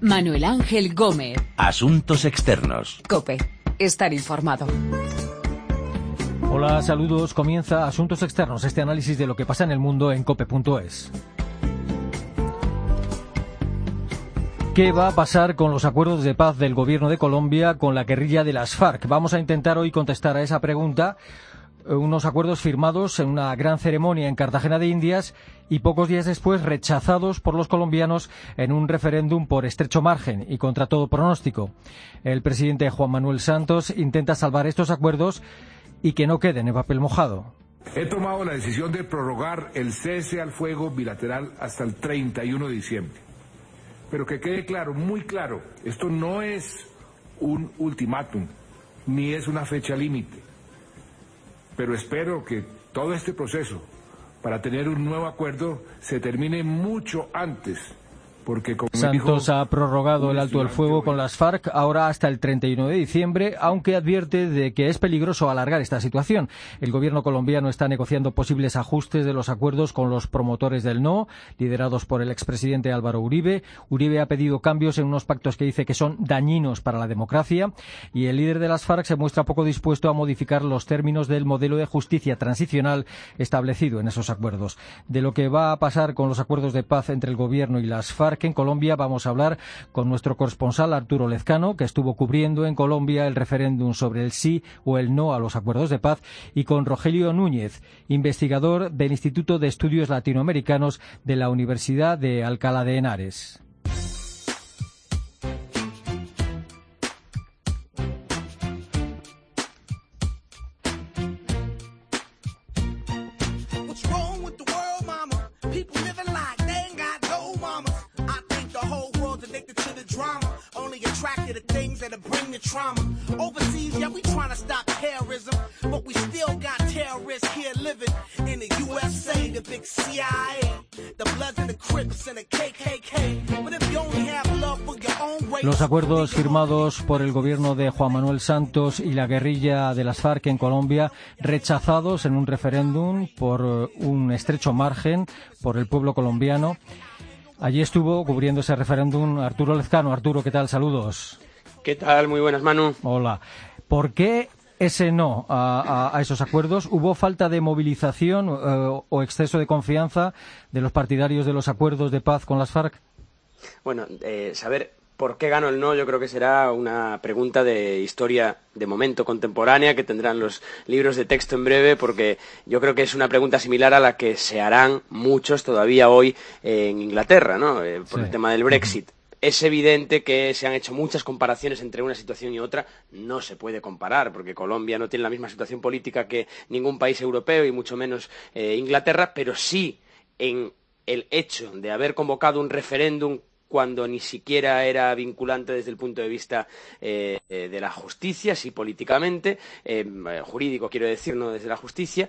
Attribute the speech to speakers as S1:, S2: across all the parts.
S1: Manuel Ángel Gómez.
S2: Asuntos externos.
S1: Cope. Estar informado.
S3: Hola, saludos. Comienza Asuntos Externos, este análisis de lo que pasa en el mundo en cope.es. ¿Qué va a pasar con los acuerdos de paz del gobierno de Colombia con la guerrilla de las FARC? Vamos a intentar hoy contestar a esa pregunta unos acuerdos firmados en una gran ceremonia en Cartagena de Indias y pocos días después rechazados por los colombianos en un referéndum por estrecho margen y contra todo pronóstico. El presidente Juan Manuel Santos intenta salvar estos acuerdos y que no queden en papel mojado.
S4: He tomado la decisión de prorrogar el cese al fuego bilateral hasta el 31 de diciembre. Pero que quede claro, muy claro, esto no es un ultimátum, ni es una fecha límite pero espero que todo este proceso para tener un nuevo acuerdo se termine mucho antes
S3: Santos ha prorrogado el alto del fuego con las FARC ahora hasta el 31 de diciembre, aunque advierte de que es peligroso alargar esta situación. El gobierno colombiano está negociando posibles ajustes de los acuerdos con los promotores del no, liderados por el expresidente Álvaro Uribe. Uribe ha pedido cambios en unos pactos que dice que son dañinos para la democracia y el líder de las FARC se muestra poco dispuesto a modificar los términos del modelo de justicia transicional establecido en esos acuerdos. De lo que va a pasar con los acuerdos de paz entre el gobierno y las FARC que en Colombia vamos a hablar con nuestro corresponsal Arturo Lezcano, que estuvo cubriendo en Colombia el referéndum sobre el sí o el no a los acuerdos de paz, y con Rogelio Núñez, investigador del Instituto de Estudios Latinoamericanos de la Universidad de Alcalá de Henares. Acuerdos firmados por el gobierno de Juan Manuel Santos y la guerrilla de las FARC en Colombia, rechazados en un referéndum por un estrecho margen por el pueblo colombiano. Allí estuvo cubriendo ese referéndum Arturo Lezcano. Arturo, ¿qué tal? Saludos.
S5: ¿Qué tal? Muy buenas, Manu.
S3: Hola. ¿Por qué ese no a, esos acuerdos? ¿Hubo falta de movilización eh, o exceso de confianza de los partidarios de los acuerdos de paz con las FARC?
S5: Bueno, eh, saber por qué ganó el no yo creo que será una pregunta de historia de momento contemporánea que tendrán los libros de texto en breve porque yo creo que es una pregunta similar a la que se harán muchos todavía hoy en Inglaterra, ¿no? Eh, por el tema del Brexit. Es evidente que se han hecho muchas comparaciones entre una situación y otra. No se puede comparar, porque Colombia no tiene la misma situación política que ningún país europeo y mucho menos eh, Inglaterra, pero sí en el hecho de haber convocado un referéndum cuando ni siquiera era vinculante desde el punto de vista eh, eh, de la justicia, sí políticamente, jurídico quiero decir, no desde la justicia,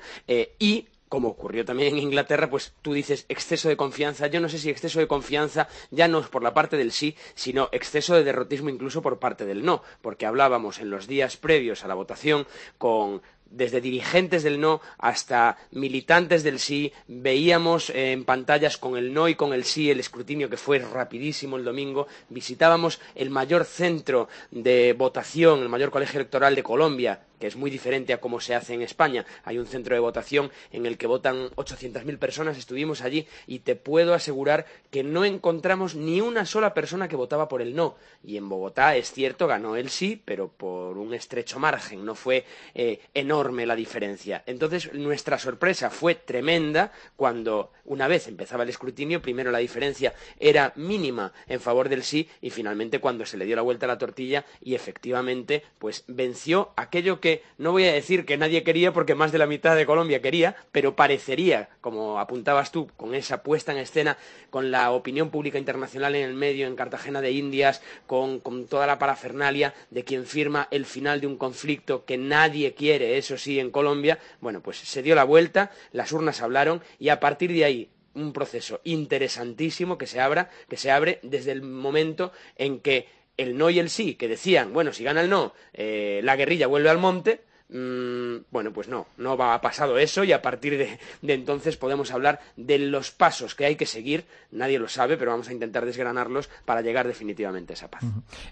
S5: y como ocurrió también en Inglaterra, pues tú dices exceso de confianza. Yo no sé si exceso de confianza ya no es por la parte del sí, sino exceso de derrotismo incluso por parte del no, porque hablábamos en los días previos a la votación con desde dirigentes del no hasta militantes del sí, veíamos en pantallas con el no y con el sí el escrutinio que fue rapidísimo el domingo, visitábamos el mayor centro de votación, el mayor colegio electoral de Colombia, que es muy diferente a cómo se hace en España. Hay un centro de votación en el que votan 800.000 personas, estuvimos allí y te puedo asegurar que no encontramos ni una sola persona que votaba por el no. Y en Bogotá, es cierto, ganó el sí, pero por un estrecho margen, no fue eh, enorme la diferencia. Entonces, nuestra sorpresa fue tremenda cuando, una vez empezaba el escrutinio, primero la diferencia era mínima en favor del sí y finalmente cuando se le dio la vuelta a la tortilla y efectivamente, pues venció aquello que no voy a decir que nadie quería porque más de la mitad de Colombia quería, pero parecería, como apuntabas tú, con esa puesta en escena, con la opinión pública internacional en el medio, en Cartagena de Indias, con, con toda la parafernalia de quien firma el final de un conflicto que nadie quiere, eso sí, en Colombia, bueno, pues se dio la vuelta, las urnas hablaron y a partir de ahí un proceso interesantísimo que se abra, que se abre desde el momento en que el no y el sí, que decían, bueno, si gana el no, eh, la guerrilla vuelve al monte, bueno, pues no, no va a pasado eso y a partir de, entonces podemos hablar de los pasos que hay que seguir. Nadie lo sabe, pero vamos a intentar desgranarlos para llegar definitivamente a esa paz.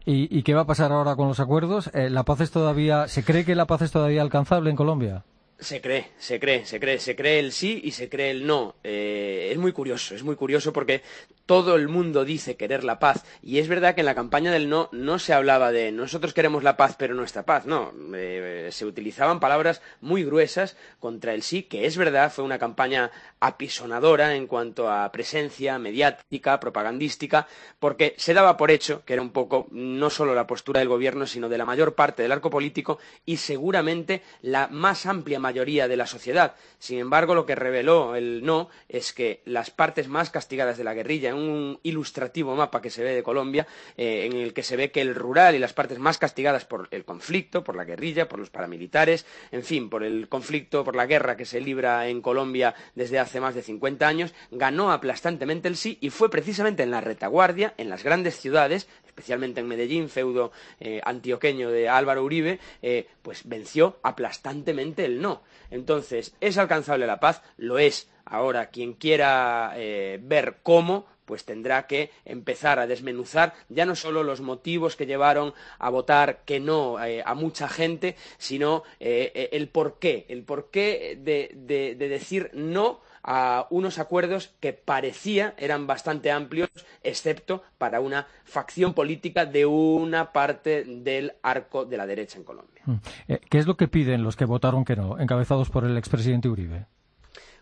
S3: ¿Y, qué va a pasar ahora con los acuerdos? Eh, ¿La paz es todavía, se cree que la paz es todavía alcanzable en Colombia?
S5: Se cree, se cree, se cree, se cree el sí y se cree el no. Eh, es muy curioso, es muy curioso porque todo el mundo dice querer la paz y es verdad que en la campaña del no no se hablaba de nosotros queremos la paz pero nuestra paz, no, eh, se utilizaban palabras muy gruesas contra el sí, que es verdad, fue una campaña apisonadora en cuanto a presencia mediática, propagandística, porque se daba por hecho que era un poco no solo la postura del gobierno, sino de la mayor parte del arco político y seguramente la más amplia mayoría de la sociedad. Sin embargo, lo que reveló el no es que las partes más castigadas de la guerrilla un ilustrativo mapa que se ve de Colombia, eh, en el que se ve que el rural y las partes más castigadas por el conflicto, por la guerrilla, por los paramilitares, en fin, por el conflicto, por la guerra que se libra en Colombia desde hace más de 50 años, ganó aplastantemente el sí y fue precisamente en la retaguardia, en las grandes ciudades, especialmente en Medellín, feudo eh, antioqueño de Álvaro Uribe, eh, pues venció aplastantemente el no. Entonces, ¿es alcanzable la paz? Lo es. Ahora, quien quiera ver cómo, pues tendrá que empezar a desmenuzar ya no solo los motivos que llevaron a votar que no eh, a mucha gente, sino eh, eh, el porqué, el porqué de, de decir no a unos acuerdos que parecía eran bastante amplios, excepto para una facción política de una parte del arco de la derecha en Colombia. Mm.
S3: ¿Qué es lo que piden los que votaron que no, encabezados por el expresidente Uribe?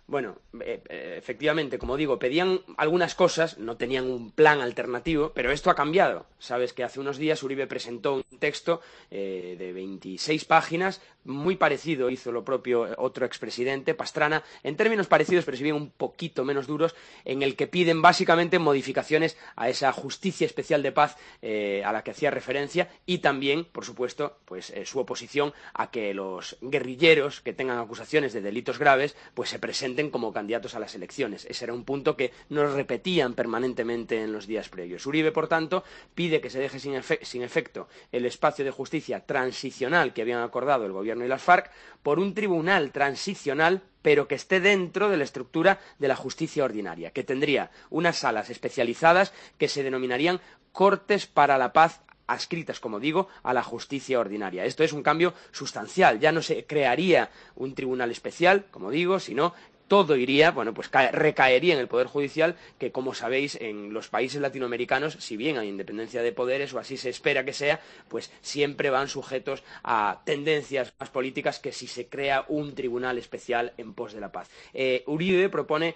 S5: Bueno, eh, eh, efectivamente, como digo, pedían algunas cosas, no tenían un plan alternativo, pero esto ha cambiado. Sabes que hace unos días Uribe presentó un texto eh, de 26 páginas, muy parecido hizo lo propio otro expresidente, Pastrana, en términos parecidos, pero si bien un poquito menos duros, en el que piden básicamente modificaciones a esa justicia especial de paz a la que hacía referencia y también, por supuesto, pues su oposición a que los guerrilleros que tengan acusaciones de delitos graves, pues se presenten como candidatos a las elecciones. Ese era un punto que nos repetían permanentemente en los días previos. Uribe, por tanto, pide que se deje sin, sin efecto el espacio de justicia transicional que habían acordado el Gobierno y las FARC por un tribunal transicional pero que esté dentro de la estructura de la justicia ordinaria, que tendría unas salas especializadas que se denominarían Cortes para la Paz adscritas, como digo, a la justicia ordinaria. Esto es un cambio sustancial. Ya no se crearía un tribunal especial, como digo, sino todo iría, bueno, pues recaería en el Poder Judicial, que como sabéis, en los países latinoamericanos, si bien hay independencia de poderes, o así se espera que sea, pues siempre van sujetos a tendencias más políticas que si se crea un tribunal especial en pos de la paz. Eh, Uribe propone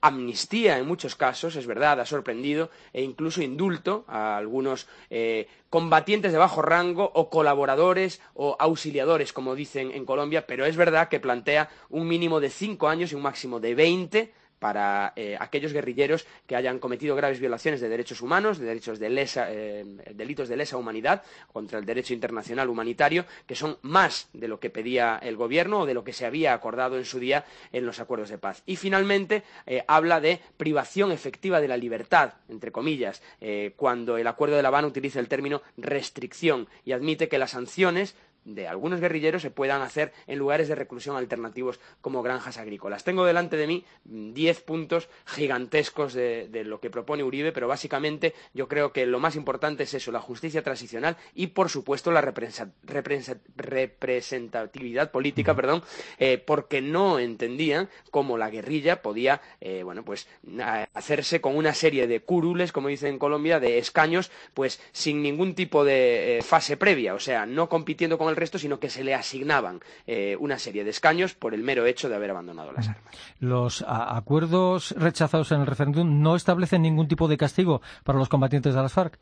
S5: amnistía en muchos casos, es verdad, ha sorprendido, e incluso indulto a algunos eh, combatientes de bajo rango o colaboradores o auxiliadores, como dicen en Colombia, pero es verdad que plantea un mínimo de cinco años y un máximo de veinte para eh, aquellos guerrilleros que hayan cometido graves violaciones de derechos humanos, de derechos de lesa, eh, delitos de lesa humanidad contra el derecho internacional humanitario, que son más de lo que pedía el gobierno o de lo que se había acordado en su día en los acuerdos de paz. Y finalmente eh, habla de privación efectiva de la libertad, entre comillas, cuando el acuerdo de La Habana utiliza el término restricción y admite que las sanciones de algunos guerrilleros se puedan hacer en lugares de reclusión alternativos como granjas agrícolas. Tengo delante de mí mm, diez puntos gigantescos de, lo que propone Uribe, pero básicamente yo creo que lo más importante es eso, la justicia transicional y, por supuesto, la representatividad política, perdón, eh, porque no entendían cómo la guerrilla podía, eh, bueno, pues hacerse con una serie de curules, como dicen en Colombia, de escaños, pues sin ningún tipo de eh, fase previa, o sea, no compitiendo con el resto, sino que se le asignaban eh, una serie de escaños por el mero hecho de haber abandonado las armas.
S3: Los acuerdos rechazados en el referéndum no establecen ningún tipo de castigo para los combatientes de las FARC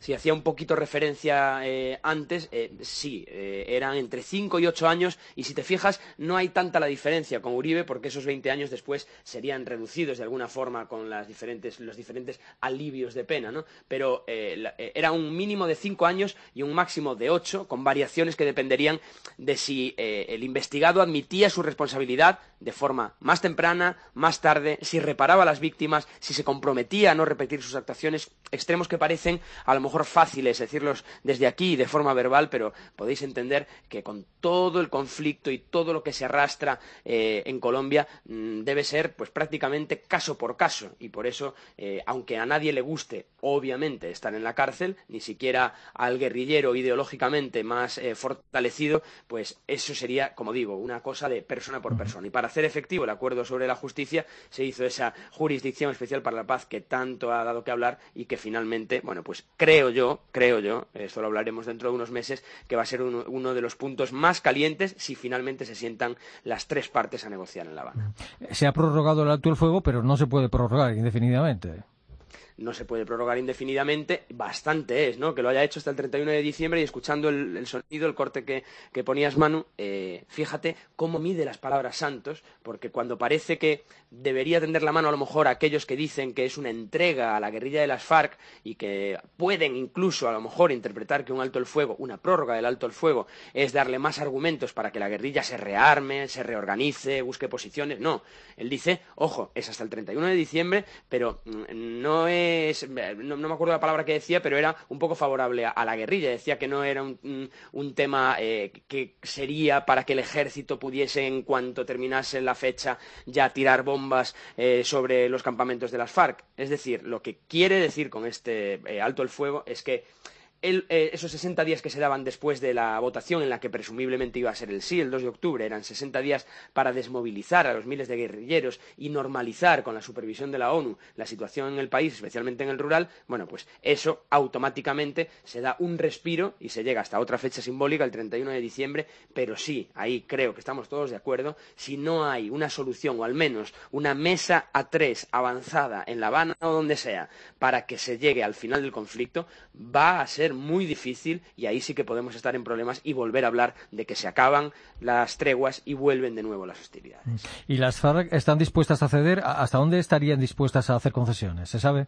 S5: si hacía un poquito referencia eh, antes, eh, sí, eh, eran entre 5 y 8 años y si te fijas no hay tanta la diferencia con Uribe porque esos 20 años después serían reducidos de alguna forma con las diferentes, los diferentes alivios de pena, ¿no? Pero era un mínimo de 5 años y un máximo de 8 con variaciones que dependerían de si el investigado admitía su responsabilidad de forma más temprana, más tarde, si reparaba a las víctimas, si se comprometía a no repetir sus actuaciones, extremos que parecen a lo mejor mejor fáciles decirlos desde aquí de forma verbal, pero podéis entender que con todo el conflicto y todo lo que se arrastra eh, en Colombia mm, debe ser pues prácticamente caso por caso y por eso, eh, aunque a nadie le guste, obviamente, estar en la cárcel, ni siquiera al guerrillero ideológicamente más eh, fortalecido, pues eso sería, como digo, una cosa de persona por persona. Y para hacer efectivo el acuerdo sobre la justicia se hizo esa jurisdicción especial para la paz que tanto ha dado que hablar y que finalmente, bueno, pues creo yo, creo yo, esto lo hablaremos dentro de unos meses, que va a ser uno, de los puntos más calientes si finalmente se sientan las tres partes a negociar en La Habana.
S3: Se ha prorrogado el alto el fuego, pero no se puede prorrogar indefinidamente
S5: no se puede prorrogar indefinidamente, bastante es, ¿no? Que lo haya hecho hasta el 31 de diciembre y escuchando el, sonido, el corte que, ponías, Manu, eh, fíjate cómo mide las palabras santos, porque cuando parece que debería tender la mano a lo mejor a aquellos que dicen que es una entrega a la guerrilla de las FARC y que pueden incluso a lo mejor interpretar que un alto el fuego, una prórroga del alto el fuego, es darle más argumentos para que la guerrilla se rearme, se reorganice, busque posiciones. No, él dice, ojo, es hasta el 31 de diciembre, pero mm, no es no, me acuerdo la palabra que decía, pero era un poco favorable a, la guerrilla. Decía que no era un, tema eh, que sería para que el ejército pudiese, en cuanto terminase la fecha, ya tirar bombas eh, sobre los campamentos de las FARC. Es decir, lo que quiere decir con este eh, alto el fuego es que eh, esos 60 días que se daban después de la votación, en la que presumiblemente iba a ser el sí, el 2 de octubre, eran 60 días para desmovilizar a los miles de guerrilleros y normalizar con la supervisión de la ONU la situación en el país, especialmente en el rural, bueno, pues eso automáticamente se da un respiro y se llega hasta otra fecha simbólica, el 31 de diciembre, pero sí, ahí creo que estamos todos de acuerdo, si no hay una solución o al menos una mesa a tres avanzada en La Habana o donde sea para que se llegue al final del conflicto, va a ser muy difícil y ahí sí que podemos estar en problemas y volver a hablar de que se acaban las treguas y vuelven de nuevo las hostilidades.
S3: ¿Y las FARC están dispuestas a ceder? ¿Hasta dónde estarían dispuestas a hacer concesiones? ¿Se sabe?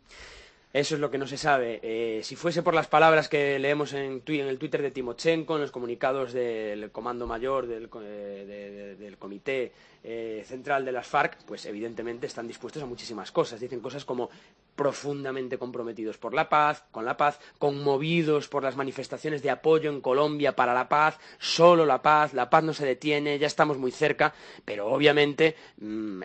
S5: Eso es lo que no se sabe. Eh, si fuese por las palabras que leemos en, en, el Twitter de Timochenko, en los comunicados del Comando Mayor, del, eh, del Comité eh, Central de las FARC, pues evidentemente están dispuestos a muchísimas cosas. Dicen cosas como profundamente comprometidos por la paz, con la paz, conmovidos por las manifestaciones de apoyo en Colombia para la paz, solo la paz, la paz no se detiene, ya estamos muy cerca, pero obviamente mm,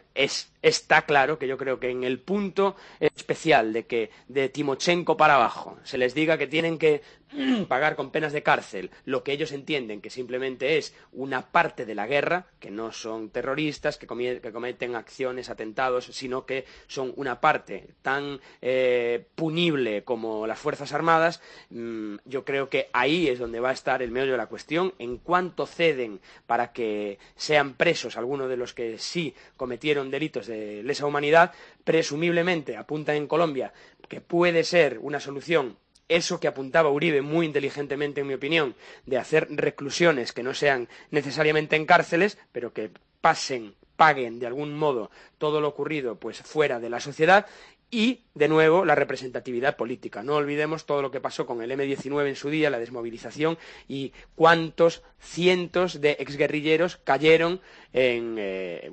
S5: está claro que yo creo que en el punto especial de que de Timochenko para abajo se les diga que tienen que pagar con penas de cárcel. Lo que ellos entienden que simplemente es una parte de la guerra, que no son terroristas, que, cometen acciones, atentados, sino que son una parte tan eh, punible como las Fuerzas Armadas, mm, yo creo que ahí es donde va a estar el meollo de la cuestión, en cuanto ceden para que sean presos algunos de los que sí cometieron delitos de lesa humanidad, presumiblemente apuntan en Colombia que puede ser una solución eso que apuntaba Uribe muy inteligentemente, en mi opinión, de hacer reclusiones que no sean necesariamente en cárceles, pero que pasen, paguen de algún modo todo lo ocurrido pues fuera de la sociedad y, de nuevo, la representatividad política. No olvidemos todo lo que pasó con el M-19 en su día, la desmovilización y cuántos cientos de exguerrilleros cayeron en, eh,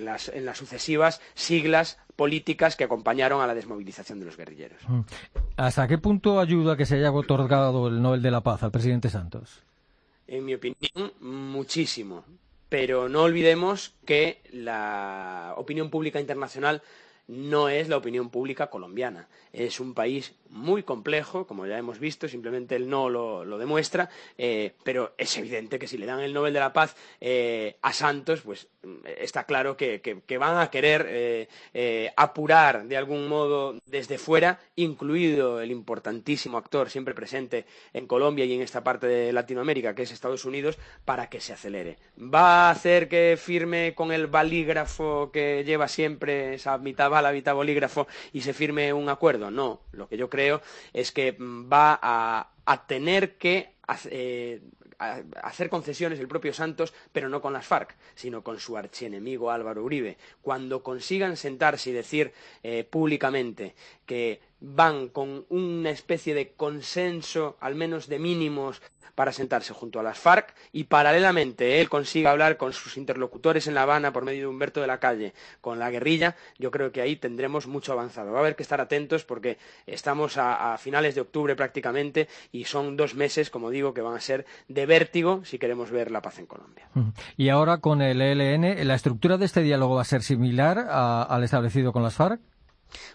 S5: las, en las sucesivas siglas políticas que acompañaron a la desmovilización de los guerrilleros. Mm.
S3: ¿Hasta qué punto ayuda que se haya otorgado el Nobel de la Paz al presidente Santos?
S5: En mi opinión, muchísimo. Pero no olvidemos que la opinión pública internacional no es la opinión pública colombiana. Es un país muy complejo, como ya hemos visto, simplemente él no lo, demuestra, eh, pero es evidente que si le dan el Nobel de la Paz eh, a Santos, pues mm, está claro que, van a querer eh, apurar de algún modo desde fuera, incluido el importantísimo actor siempre presente en Colombia y en esta parte de Latinoamérica, que es Estados Unidos, para que se acelere. ¿Va a hacer que firme con el balígrafo que lleva siempre esa mitad bala, mitad bolígrafo y se firme un acuerdo? No, lo que yo creo es que mm, va a, tener que eh, hacer concesiones el propio Santos, pero no con las FARC, sino con su archienemigo Álvaro Uribe. Cuando consigan sentarse y decir eh, públicamente que van con una especie de consenso, al menos de mínimos, para sentarse junto a las FARC y paralelamente él consiga hablar con sus interlocutores en La Habana por medio de Humberto de la Calle con la guerrilla, yo creo que ahí tendremos mucho avanzado. Va a haber que estar atentos porque estamos a, finales de octubre prácticamente y son dos meses, como digo, que van a ser de vértigo si queremos ver la paz en Colombia.
S3: Y ahora con el ELN, ¿la estructura de este diálogo va a ser similar al establecido con las FARC?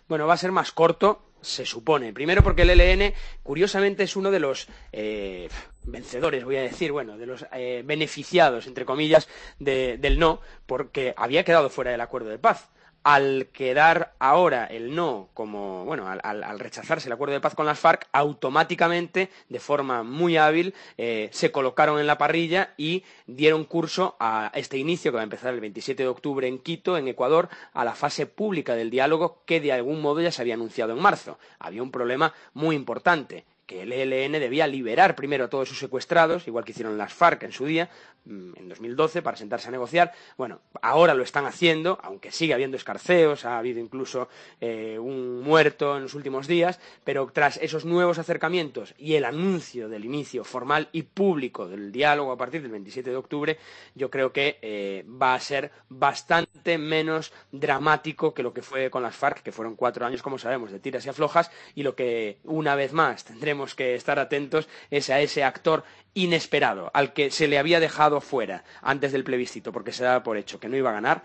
S5: Bueno, va a ser más corto, se supone. Primero porque el ELN, curiosamente, es uno de los eh, vencedores, voy a decir, bueno, de los eh, beneficiados, entre comillas, de, del no, porque había quedado fuera del acuerdo de paz al quedar ahora el no como, bueno, al, rechazarse el acuerdo de paz con las FARC, automáticamente, de forma muy hábil, eh, se colocaron en la parrilla y dieron curso a este inicio que va a empezar el 27 de octubre en Quito, en Ecuador, a la fase pública del diálogo que de algún modo ya se había anunciado en marzo. Había un problema muy importante que el ELN debía liberar primero a todos sus secuestrados, igual que hicieron las FARC en su día, en 2012, para sentarse a negociar. Bueno, ahora lo están haciendo, aunque sigue habiendo escarceos, ha habido incluso eh, un muerto en los últimos días, pero tras esos nuevos acercamientos y el anuncio del inicio formal y público del diálogo a partir del 27 de octubre, yo creo que eh, va a ser bastante menos dramático que lo que fue con las FARC, que fueron cuatro años, como sabemos, de tiras y aflojas, y lo que una vez más tendremos que estar atentos es a ese actor inesperado, al que se le había dejado fuera antes del plebiscito, porque se daba por hecho que no iba a ganar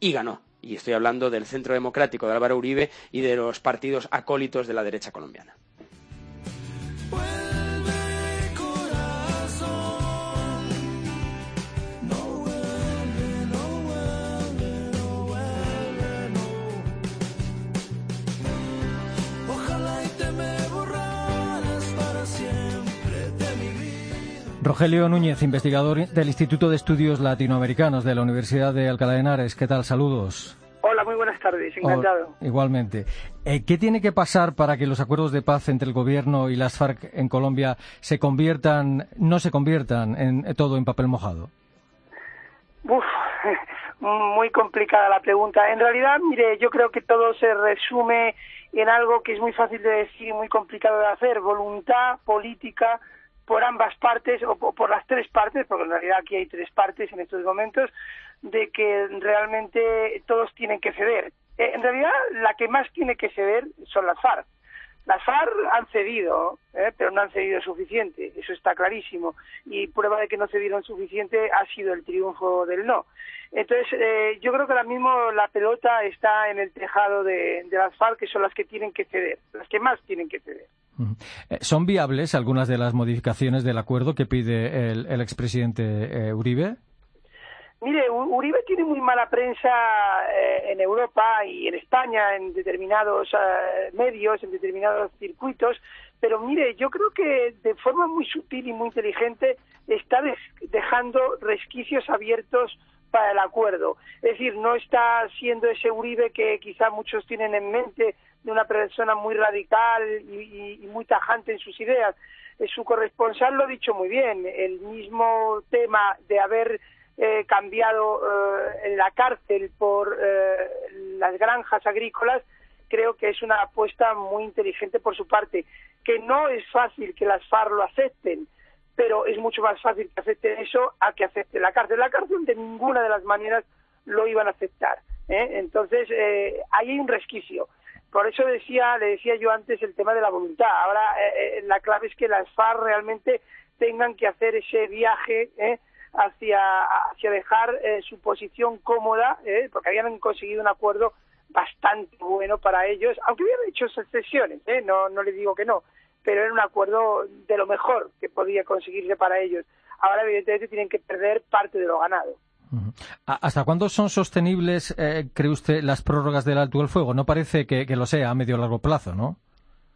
S5: y ganó. Y estoy hablando del Centro Democrático de Álvaro Uribe y de los partidos acólitos de la derecha colombiana.
S3: Rogelio Núñez, investigador del Instituto de Estudios Latinoamericanos de la Universidad de Alcalá de Henares. ¿Qué tal? Saludos.
S6: Hola, muy buenas tardes, encantado.
S3: Oh, igualmente. Eh, ¿Qué tiene que pasar para que los acuerdos de paz entre el gobierno y las FARC en Colombia se conviertan, no se conviertan en todo en papel mojado?
S6: Uf, muy complicada la pregunta. En realidad, mire, yo creo que todo se resume en algo que es muy fácil de decir y muy complicado de hacer, voluntad política por ambas partes o por las tres partes, porque en realidad aquí hay tres partes en estos momentos, de que realmente todos tienen que ceder. Eh, en realidad, la que más tiene que ceder son las FARC. Las FARC han cedido, ¿eh? pero no han cedido suficiente, eso está clarísimo. Y prueba de que no cedieron suficiente ha sido el triunfo del no. Entonces, eh, yo creo que ahora mismo la pelota está en el tejado de, las FARC, que son las que tienen que ceder, las que más tienen que ceder.
S3: Eh, ¿Son viables algunas de las modificaciones del acuerdo que pide el, expresidente eh, Uribe?
S6: Mire, Uribe tiene muy mala prensa eh, en Europa y en España, en determinados medios, en determinados circuitos, pero mire, yo creo que de forma muy sutil y muy inteligente está dejando resquicios abiertos para el acuerdo. Es decir, no está siendo ese Uribe que quizá muchos tienen en mente de una persona muy radical y, muy tajante en sus ideas. Eh, su corresponsal lo ha dicho muy bien, el mismo tema de haber eh, cambiado eh, la cárcel por las granjas agrícolas, creo que es una apuesta muy inteligente por su parte, que no es fácil que las FARC lo acepten, pero es mucho más fácil que acepten eso a que acepten la cárcel. La cárcel de ninguna de las maneras lo iban a aceptar. Entonces, ahí hay un resquicio. Por eso decía, le decía yo antes el tema de la voluntad. Ahora eh, eh, la clave es que las FARC realmente tengan que hacer ese viaje eh, hacia, hacia dejar su posición cómoda, porque habían conseguido un acuerdo bastante bueno para ellos, aunque hubieran hecho excepciones, no, no les digo que no, pero era un acuerdo de lo mejor que podía conseguirse para ellos. Ahora, evidentemente, tienen que perder parte de lo ganado.
S3: ¿Hasta cuándo son sostenibles, eh, cree usted, las prórrogas del alto del fuego? No parece que, lo sea a medio largo plazo, ¿no?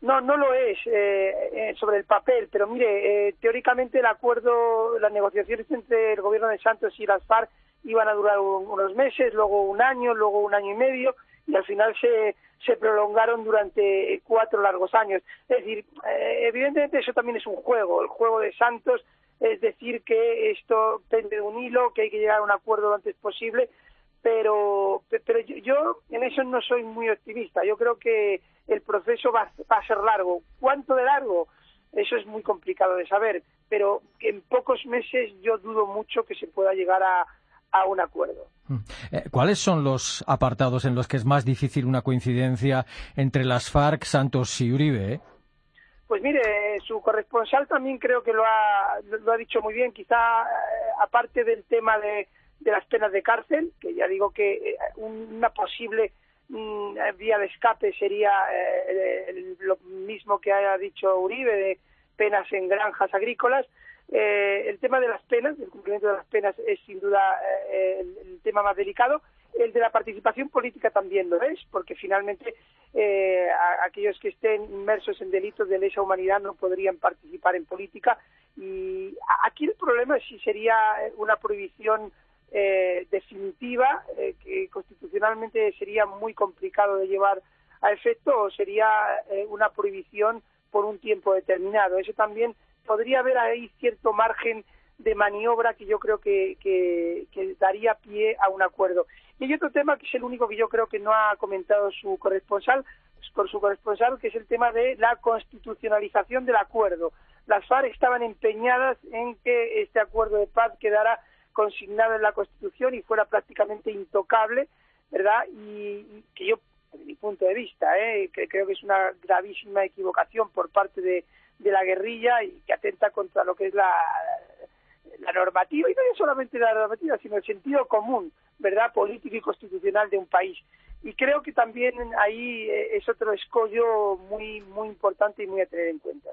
S6: No, no lo es eh, eh, sobre el papel, pero mire, teóricamente el acuerdo, las negociaciones entre el gobierno de Santos y las FARC iban a durar unos meses, luego un año, luego un año y medio, y al final se, se prolongaron durante cuatro largos años. Es decir, evidentemente eso también es un juego, el juego de Santos es decir que esto pende de un hilo, que hay que llegar a un acuerdo lo antes posible, pero, pero yo, en eso no soy muy optimista. Yo creo que el proceso va, a ser largo. ¿Cuánto de largo? Eso es muy complicado de saber, pero en pocos meses yo dudo mucho que se pueda llegar a, a un acuerdo.
S3: Mm. Eh, ¿Cuáles son los apartados en los que es más difícil una coincidencia entre las FARC, Santos y Uribe? Eh?
S6: Pues mire, su corresponsal también creo que lo ha, lo ha dicho muy bien, quizá eh, aparte del tema de, de las penas de cárcel, que ya digo que eh, una posible mm, vía de escape sería eh, lo mismo que haya dicho Uribe de penas en granjas agrícolas. Eh, el tema de las penas, el cumplimiento de las penas es sin duda el, tema más delicado. El de la participación política también lo es, porque finalmente aquellos que estén inmersos en delitos de lesa humanidad no podrían participar en política. Y aquí el problema si sería una prohibición eh, definitiva eh, que constitucionalmente sería muy complicado de llevar a efecto o sería eh, una prohibición por un tiempo determinado. Eso también podría haber ahí cierto margen de maniobra que yo creo que, daría pie a un acuerdo. Y hay otro tema que es el único que yo creo que no ha comentado su corresponsal, por su corresponsal, que es el tema de la constitucionalización del acuerdo. Las FARC estaban empeñadas en que este acuerdo de paz quedara consignado en la Constitución y fuera prácticamente intocable, ¿verdad? Y, que yo, desde mi punto de vista, ¿eh? que creo que es una gravísima equivocación por parte de, la guerrilla y que atenta contra lo que es la, la normativa, y no solamente la normativa, sino el sentido común, ¿verdad?, político y constitucional de un país. Y creo que también ahí eh, es otro escollo muy, muy importante y muy a tener en cuenta.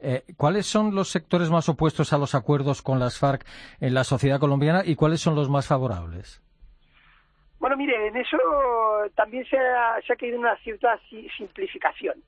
S3: Eh, ¿Cuáles son los sectores más opuestos a los acuerdos con las FARC en la sociedad colombiana y cuáles son los más favorables?
S6: Bueno, mire, en eso también se ha, se caído una cierta simplificación,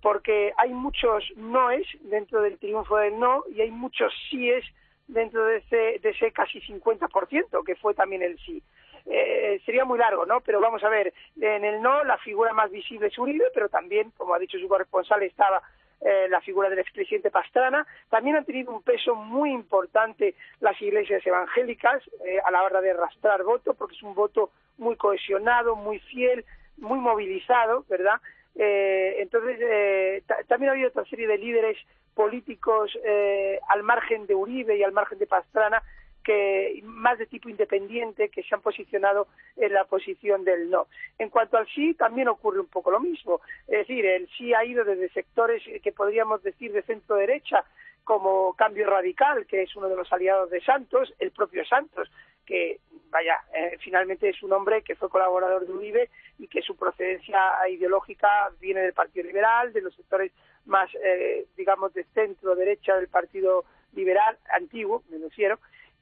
S6: porque hay muchos noes dentro del triunfo del no y hay muchos síes dentro de ese, de ese casi 50%, que fue también el sí. Eh, sería muy largo, ¿no? Pero vamos a ver, en el no la figura más visible es Uribe, pero también, como ha dicho su corresponsal, estaba eh, la figura del expresidente Pastrana. También han tenido un peso muy importante las iglesias evangélicas eh, a la hora de arrastrar voto, porque es un voto muy cohesionado, muy fiel, muy movilizado, ¿verdad? Eh, entonces, también ha habido otra serie de líderes políticos al margen de Uribe y al margen de Pastrana que más de tipo independiente que se han posicionado en la posición del no. En cuanto al sí, también ocurre un poco lo mismo. Es decir, el sí ha ido desde sectores que podríamos decir de centro derecha, como Cambio Radical, que es uno de los aliados de Santos, el propio Santos, que vaya, eh, finalmente es un hombre que fue colaborador de Uribe y que su procedencia ideológica viene del Partido Liberal, de los sectores más, eh, digamos, de centro derecha del Partido Liberal antiguo, me refiero,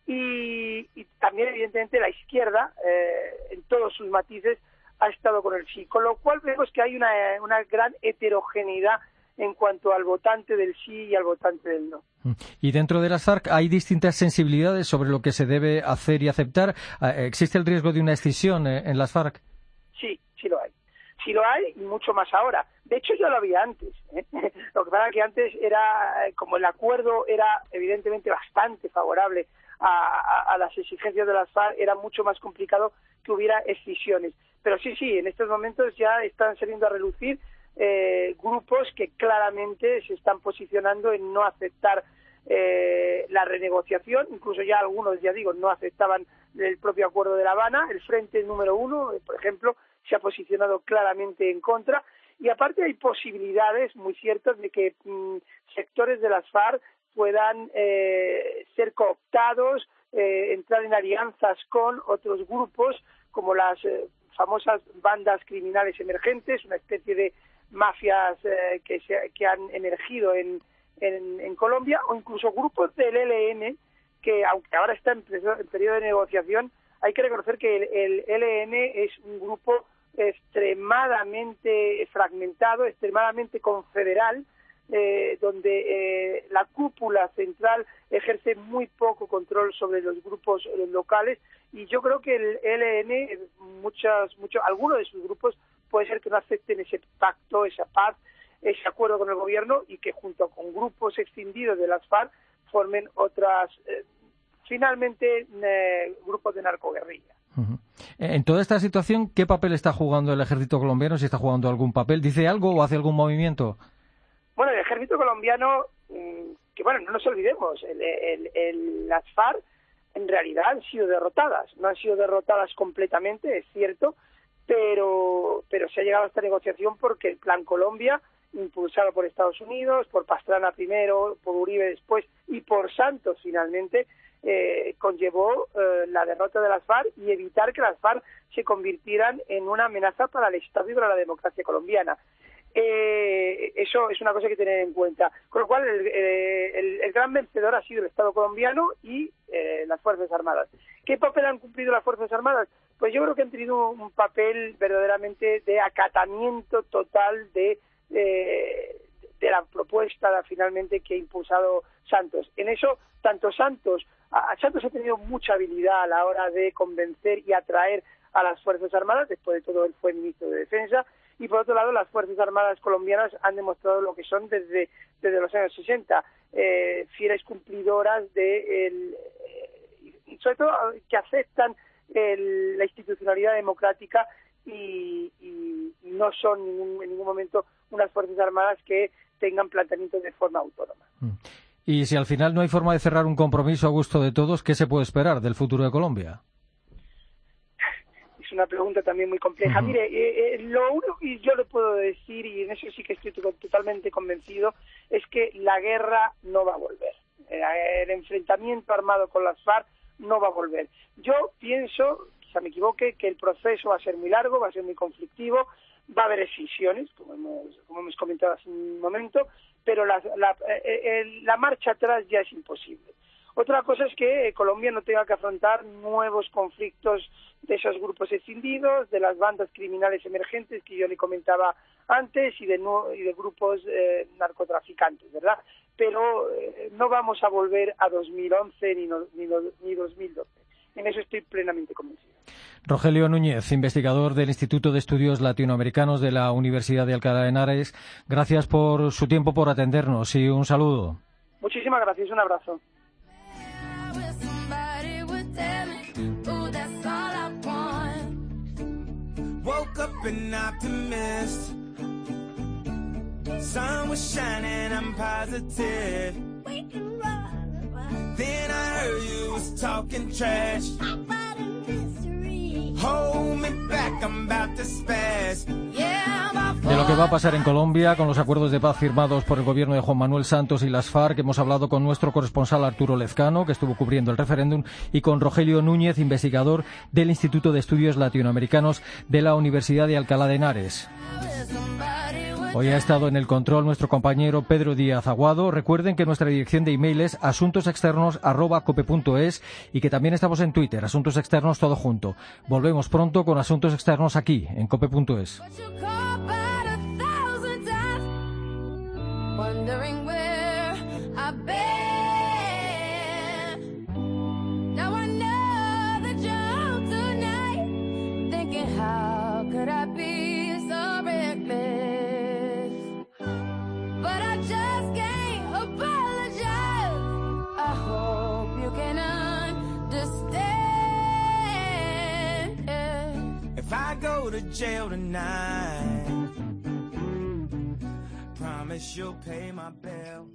S6: y, también evidentemente la izquierda, eh, en todos sus matices, ha estado con el sí, con lo cual vemos que hay una, una gran heterogeneidad en cuanto al votante del sí y al votante del no.
S3: Y dentro de las FARC hay distintas sensibilidades sobre lo que se debe hacer y aceptar. Ah, ¿Existe el riesgo de una escisión eh, en las FARC?
S6: Sí, sí lo hay. Sí lo hay y mucho más ahora. De hecho, ya lo había antes. ¿eh? Lo que pasa es que antes era, como el acuerdo era evidentemente bastante favorable a, las exigencias de las FARC era mucho más complicado que hubiera excisiones. Pero sí, sí, en estos momentos ya están saliendo a relucir eh, grupos que claramente se están posicionando en no aceptar eh, la renegociación, incluso ya algunos, ya digo, no aceptaban el propio acuerdo de La Habana. El Frente número uno, eh, por ejemplo, se ha posicionado claramente en contra. Y aparte hay posibilidades muy ciertas de que mm, sectores de las FARC puedan eh, ser cooptados, eh, entrar en alianzas con otros grupos como las eh, famosas bandas criminales emergentes, una especie de mafias que, se, que han emergido en, en, Colombia, o incluso grupos del ELN, que aunque ahora está en, periodo de negociación, hay que reconocer que el, el ELN es un grupo extremadamente fragmentado, extremadamente confederal, eh, donde eh, la cúpula central ejerce muy poco control sobre los grupos eh, locales y yo creo que el ELN, muchas, muchos, algunos de sus grupos puede ser que no acepten ese pacto, esa paz, ese acuerdo con el gobierno y que junto con grupos extendidos de las FARC formen otras, finalmente, grupos de narcoguerrilla.
S3: En toda esta situación, ¿qué papel está jugando el ejército colombiano? Si está jugando algún papel, ¿dice algo o hace algún movimiento?
S6: Bueno, el ejército colombiano, mm, que bueno, no nos olvidemos, el, las FARC en realidad han sido derrotadas. No han sido derrotadas completamente, es cierto, pero, pero se ha llegado a esta negociación porque el Plan Colombia, impulsado por Estados Unidos, por Pastrana primero, por Uribe después y por Santos finalmente, eh, conllevó eh, la derrota de las FARC y evitar que las FARC se convirtieran en una amenaza para el Estado y para la democracia colombiana. Eh, eso es una cosa que tener en cuenta. Con lo cual, el, el, gran vencedor ha sido el Estado colombiano y las Fuerzas Armadas. ¿Qué papel han cumplido las Fuerzas Armadas? Pues yo creo que han tenido un papel verdaderamente de acatamiento total de, la propuesta finalmente que ha impulsado Santos. En eso, tanto Santos, Santos ha tenido mucha habilidad a la hora de convencer y atraer a las Fuerzas Armadas, después de todo él fue ministro de Defensa, y por otro lado las Fuerzas Armadas colombianas han demostrado lo que son desde, desde los años 60, eh, fieles cumplidoras de, el, eh, sobre todo que aceptan la institucionalidad democrática y, no son en ningún momento unas Fuerzas Armadas que tengan planteamientos de forma autónoma. Mm.
S3: Y si al final no hay forma de cerrar un compromiso a gusto de todos, ¿qué se puede esperar del futuro de Colombia?
S6: Es una pregunta también muy compleja. Mire, eh, eh, lo único que yo le puedo decir, y en eso sí que estoy totalmente convencido, es que la guerra no va a volver. Eh, el enfrentamiento armado con las FARC no va a volver. Yo pienso, quizá me equivoque, que el proceso va a ser muy largo, va a ser muy conflictivo, va a haber excisiones, como hemos, como hemos comentado hace un momento, pero la, eh, eh, la, marcha atrás ya es imposible. Otra cosa es que Colombia no tenga que afrontar nuevos conflictos de esos grupos escindidos, de las bandas criminales emergentes que yo le comentaba antes y de, y de grupos eh, narcotraficantes, ¿verdad? Pero no vamos a volver a 2011 ni, ni, ni 2012. En eso estoy plenamente convencido.
S3: Rogelio Núñez, investigador del Instituto de Estudios Latinoamericanos de la Universidad de Alcalá de Henares, gracias por su tiempo, por atendernos y un saludo.
S6: Muchísimas gracias, un abrazo.
S3: De lo que va a pasar en Colombia con los acuerdos de paz firmados por el gobierno de Juan Manuel Santos y las FARC, hemos hablado con nuestro corresponsal Arturo Lezcano, que estuvo cubriendo el referéndum, y con Rogelio Núñez, investigador del Instituto de Estudios Latinoamericanos de la Universidad de Alcalá de Henares. Hoy ha estado en el control nuestro compañero Pedro Díaz Aguado. Recuerden que nuestra dirección de email es asuntosexternos.cope.es y que también estamos en Twitter, Asuntos Externos todo junto. Volvemos pronto con Asuntos Externos aquí, en cope.es. jail tonight. Promise you'll pay my bill.